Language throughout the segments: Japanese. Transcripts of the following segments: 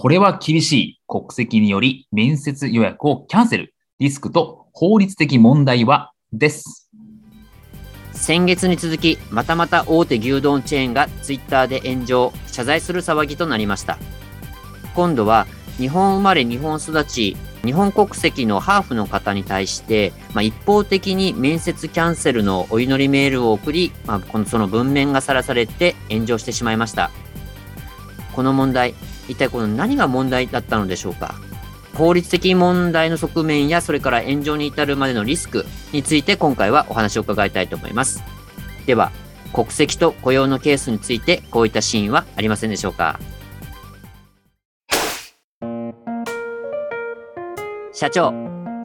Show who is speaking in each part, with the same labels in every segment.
Speaker 1: これは厳しい国籍により面接予約をキャンセル。リスクと法律的問題はです。
Speaker 2: 先月に続きまたまた大手牛丼チェーンがツイッターで炎上謝罪する騒ぎとなりました。今度は日本生まれ日本育ち日本国籍のハーフの方に対して、まあ、一方的に面接キャンセルのお祈りメールを送り、まあ、このその文面がさらされて炎上してしまいました。この問題一体この何が問題だったのでしょうか？法律的問題の側面やそれから炎上に至るまでのリスクについて今回はお話を伺いたいと思います。では、国籍と雇用のケースについてこういったシーンはありませんでしょうか？社長、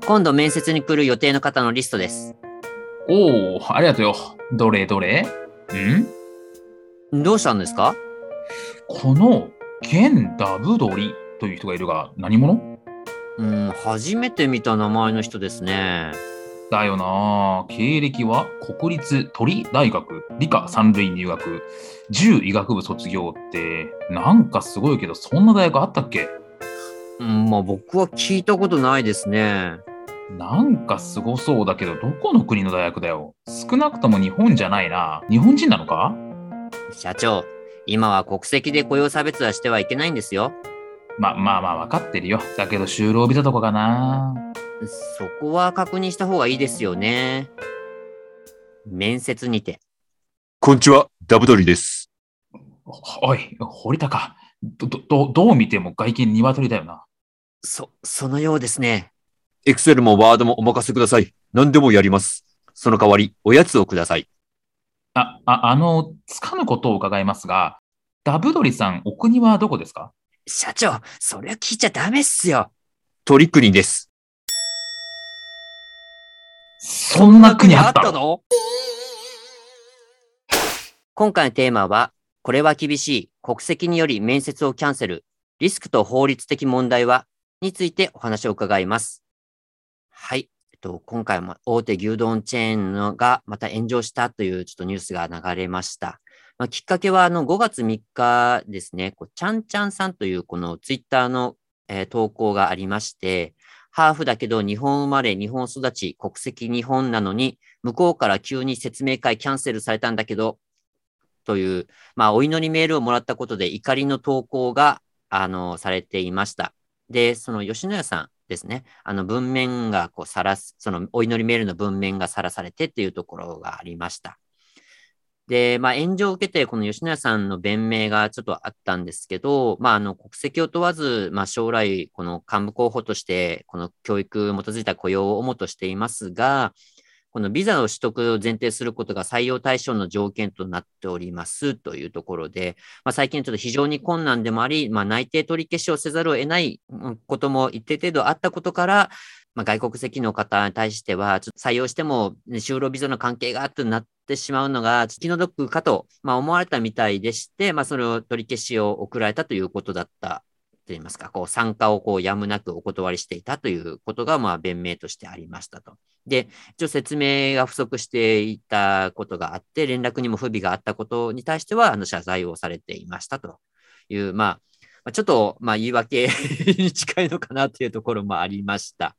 Speaker 2: 今度面接に来る予定の方のリストです。
Speaker 1: おお、ありがとうよ。どれどれ？
Speaker 2: ん？どうしたんですか？
Speaker 1: この、現ダブドリという人がいるが何者？
Speaker 2: うん、初めて見た名前の人ですね。
Speaker 1: だよな。経歴は国立鳥大学理科三類入学。獣医学部卒業ってなんかすごいけどそんな大学あったっけ？
Speaker 2: うんまあ僕は聞いたことないですね。
Speaker 1: なんかすごそうだけどどこの国の大学だよ？少なくとも日本じゃないな。日本人なのか？
Speaker 2: 社長今は国籍で雇用差別はしてはいけないんですよ。
Speaker 1: ま、まあまあ分かってるよ。だけど就労ビザとかかな。
Speaker 2: そこは確認した方がいいですよね。面接にて。
Speaker 3: こんにちは、ダブドリです。
Speaker 1: おい、堀高。ど、ど、どう見ても外見鶏だよな。
Speaker 2: そ、そのようですね。
Speaker 3: エクセルもワードもお任せください。何でもやります。その代わり、おやつをください。
Speaker 1: あ、あ、あの、つかぬことを伺いますが、ダブドリさん、お国はどこですか？
Speaker 2: 社長、それは聞いちゃダメっすよ。
Speaker 3: 鳥国です。
Speaker 1: そんな国あったの？
Speaker 2: 今回のテーマは、これは厳しい国籍により面接をキャンセル、リスクと法律的問題はについてお話を伺います。はい。えっと、今回も大手牛丼チェーンのがまた炎上したというちょっとニュースが流れました。まあ、きっかけはあの5月3日ですね、こうちゃんちゃんさんというこのツイッターの、えー、投稿がありまして、ハーフだけど日本生まれ、日本育ち、国籍日本なのに、向こうから急に説明会キャンセルされたんだけど、という、まあ、お祈りメールをもらったことで怒りの投稿が、あの、されていました。で、その吉野家さんですね、あの文面がこうさらす、そのお祈りメールの文面がさらされてっていうところがありました。で、まあ、炎上を受けて、この吉野家さんの弁明がちょっとあったんですけど、まあ、あの、国籍を問わず、まあ、将来、この幹部候補として、この教育に基づいた雇用を主としていますが、このビザの取得を前提することが採用対象の条件となっておりますというところで、まあ、最近ちょっと非常に困難でもあり、まあ、内定取り消しをせざるを得ないことも一定程度あったことから、まあ、外国籍の方に対しては、ちょっと採用しても、ね、就労ビザの関係があってなってしまうのが気の毒かと、まあ、思われたみたいでして、まあ、それを取り消しを送られたということだったといいますか、こう参加をこうやむなくお断りしていたということが、まあ、弁明としてありましたと。で、一応説明が不足していたことがあって、連絡にも不備があったことに対しては、あの謝罪をされていましたという、まあ、ちょっと、まあ、言い訳 に近いのかなというところもありました。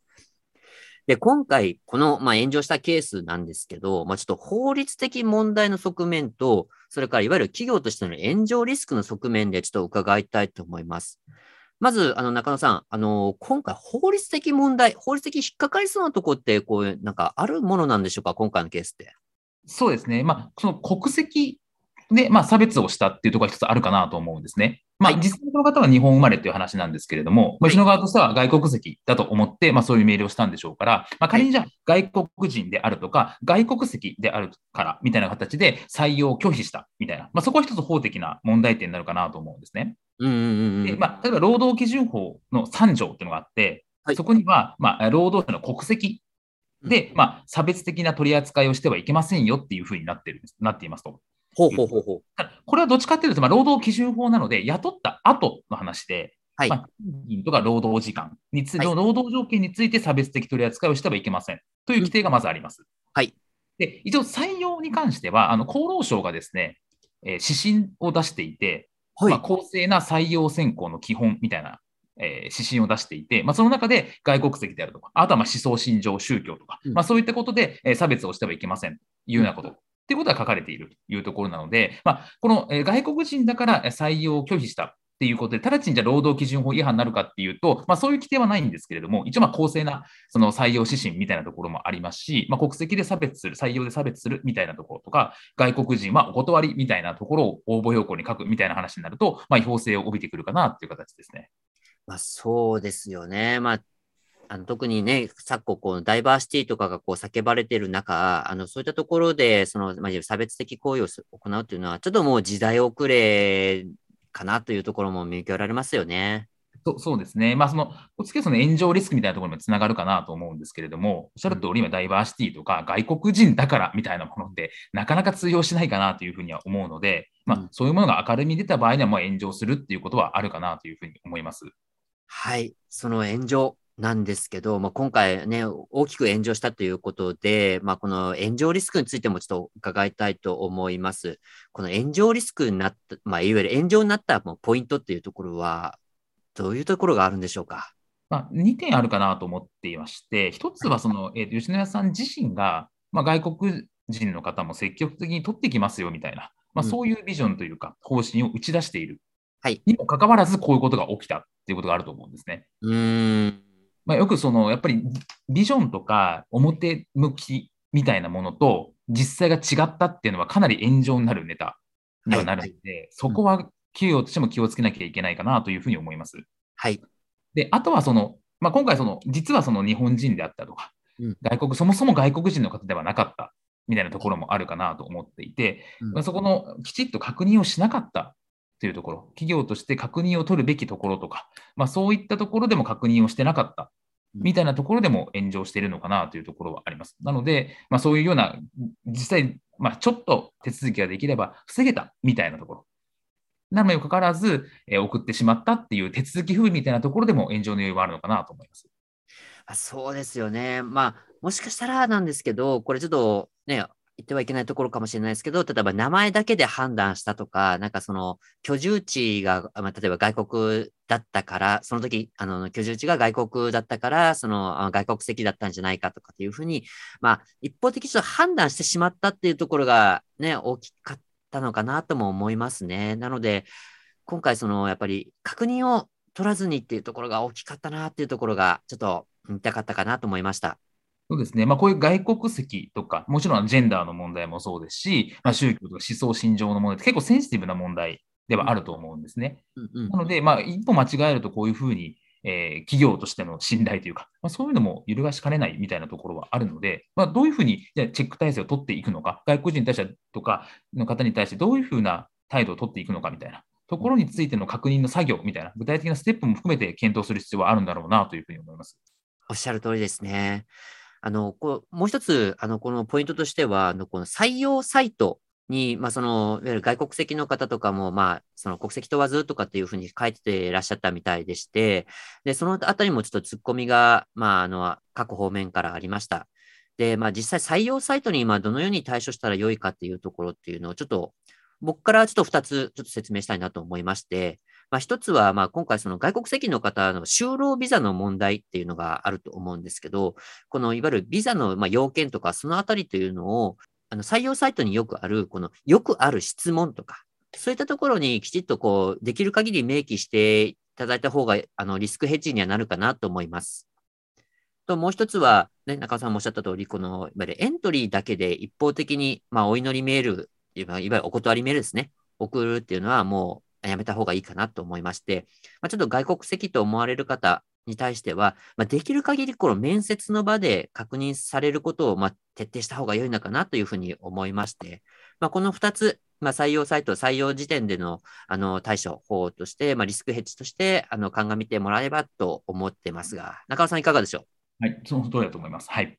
Speaker 2: で、今回、この、まあ、炎上したケースなんですけど、まあ、ちょっと法律的問題の側面と、それからいわゆる企業としての炎上リスクの側面でちょっと伺いたいと思います。まず、あの、中野さん、あの、今回、法律的問題、法律的引っかかりそうなところって、こう、なんかあるものなんでしょうか、今回のケースって。
Speaker 1: そうですね。まあ、その国籍で、まあ、差別をしたっていうところが一つあるかなと思うんですね。まあ、実際この方は日本生まれという話なんですけれども、吉野側としては外国籍だと思って、まあ、そういうメールをしたんでしょうから、まあ、仮にじゃあ外国人であるとか、外国籍であるからみたいな形で採用を拒否したみたいな、まあ、そこは一つ法的な問題点になるかなと思うんですね。
Speaker 2: うんうんうんうん。
Speaker 1: でまあ、例えば労働基準法の3条っていうのがあって、
Speaker 2: はい
Speaker 1: そこには、まあ、労働者の国籍で、まあ、差別的な取り扱いをしてはいけませんよっていうふうになってるなっていますと。
Speaker 2: ほうほうほうほう。
Speaker 1: これはどっちかっていうと、まあ、労働基準法なので、雇った後の話で、
Speaker 2: はい。
Speaker 1: まあ、賃金とか労働時間について、
Speaker 2: はい
Speaker 1: 労働条件について差別的取り扱いをしてはいけませんという規定がまずあります。
Speaker 2: はい。
Speaker 1: で、一応採用に関しては、あの厚労省がですね、えー指針を出していて、
Speaker 2: はい
Speaker 1: まあ、公正な採用選考の基本みたいな、えー指針を出していて、まあ、その中で外国籍であるとか、あとはまあ思想信条、宗教とか、
Speaker 2: うん
Speaker 1: まあ、そういったことで、えー差別をしてはいけませんというようなこと。っていうことが書かれているというところなので、まあ、この外国人だから採用を拒否したっていうことで、直ちにじゃ労働基準法違反になるかっていうと、まあ、そういう規定はないんですけれども、一応まあ公正なその採用指針みたいなところもありますし、まあ、国籍で差別する、採用で差別するみたいなところとか、外国人はお断りみたいなところを応募要項に書くみたいな話になると、まあ、違法性を帯びてくるかなっていう形ですね。
Speaker 2: まあ、そうですよね。まあ、あの特にね、昨今、こう、ダイバーシティとかがこう叫ばれている中、あの、そういったところで、その、まあ、差別的行為をす行うというのは、ちょっともう時代遅れかなというところも見受けられますよね。
Speaker 1: そそうですね。まあ、その、次はその炎上リスクみたいなところにもつながるかなと思うんですけれども、おっしゃる通り、今、ダイバーシティとか外国人だからみたいなものって、なかなか通用しないかなというふうには思うので、ま
Speaker 2: うん
Speaker 1: あ、そういうものが明るみに出た場合には、まあ、炎上するっていうことはあるかなというふうに思います。
Speaker 2: はい。その炎上なんですけど、まあ、今回ね、大きく炎上したということで、まあ、この炎上リスクについてもちょっと伺いたいと思います。この炎上リスクになった、まあ、いわゆる炎上になったもうポイントっていうところは、どういうところがあるんでしょうか？
Speaker 1: まあ、2点あるかなと思っていまして、1つはその、えーと吉野家さん自身が、まあ、外国人の方も積極的に取ってきますよみたいな、まあ、
Speaker 2: うん
Speaker 1: そういうビジョンというか、方針を打ち出している。
Speaker 2: はい
Speaker 1: にもかかわらず、こういうことが起きたっていうことがあると思うんですね。
Speaker 2: うーん。
Speaker 1: まあ、よくその、やっぱりビジョンとか表向きみたいなものと実際が違ったっていうのはかなり炎上になるネタにはなるので、そこは企業としても気をつけなきゃいけないかなというふうに思います。
Speaker 2: はい。
Speaker 1: で、あとはその、まあ、今回その、実はその日本人であったとか、
Speaker 2: うん
Speaker 1: 外国、そもそも外国人の方ではなかったみたいなところもあるかなと思っていて、
Speaker 2: うん
Speaker 1: まあ、そこのきちっと確認をしなかったというところ、企業として確認を取るべきところとか、まあ、そういったところでも確認をしてなかったみたいなところでも炎上しているのかなというところはあります。なので、まあ、そういうような、実際、まあ、ちょっと手続きができれば防げたみたいなところ。なのにもかかわらず、えー送ってしまったっていう手続き不備みたいなところでも炎上の要因はあるのかなと思います。
Speaker 2: あそうですよね。まあ、もしかしたらなんですけど、これちょっとね、言ってはいけないところかもしれないですけど、例えば名前だけで判断したとか、なんかその居住地が、まあ、例えば外国だったから、その時、あの、居住地が外国だったから、その外国籍だったんじゃないかとかっていうふうに、まあ、一方的に判断してしまったっていうところがね、大きかったのかなとも思いますね。なので、今回その、やっぱり確認を取らずにっていうところが大きかったなっていうところが、ちょっと見たかったかなと思いました。
Speaker 1: そうですね。まあ、こういう外国籍とか、もちろんジェンダーの問題もそうですし、まあ、宗教とか思想信条の問題って結構センシティブな問題ではあると思うんですね。
Speaker 2: うんうん
Speaker 1: なので、まあ、一歩間違えるとこういうふうに、えー企業としての信頼というか、まあ、そういうのも揺るがしかねないみたいなところはあるので、まあ、どういうふうにじゃあチェック体制を取っていくのか、外国人に対してとかの方に対してどういうふうな態度を取っていくのかみたいなところについての確認の作業みたいな、具体的なステップも含めて検討する必要はあるんだろうなというふうに思います。
Speaker 2: おっしゃる通りですね。あの、こうもう一つ、あの、このポイントとしては、あの、この採用サイトに、まあ、その、いわゆる外国籍の方とかも、まあ、その国籍問わずとかっていうふうに書いてらっしゃったみたいでして、で、そのあたりもちょっと突っ込みが、まあ、あの、各方面からありました。で、まあ、実際採用サイトに今どのように対処したらよいかっていうところっていうのを、ちょっと、僕からちょっと2つちょっと説明したいなと思いまして、まあ、一つは、まあ、今回その外国籍の方の就労ビザの問題っていうのがあると思うんですけど、このいわゆるビザのま要件とか、そのあたりというのを、あの採用サイトによくある、このよくある質問とか、そういったところにきちっとこう、できる限り明記していただいた方が、あの、リスクヘッジにはなるかなと思います。と、もう一つは、ね、中尾さんもおっしゃった通り、この、いわゆるエントリーだけで一方的に、まあ、お祈りメール、いわゆるお断りメールですね、送るっていうのはもうやめた方がいいかなと思いまして、まあ、ちょっと外国籍と思われる方に対しては、まあ、できる限りこの面接の場で確認されることを、まあ、徹底した方が良いのかなというふうに思いまして、まあ、この2つ、まあ、採用サイト、採用時点でのあの対処法として、まあ、リスクヘッジとしてあの鑑みてもらえればと思ってますが、中尾さんいかがでしょう？
Speaker 1: はい、その通りだと思います。はい。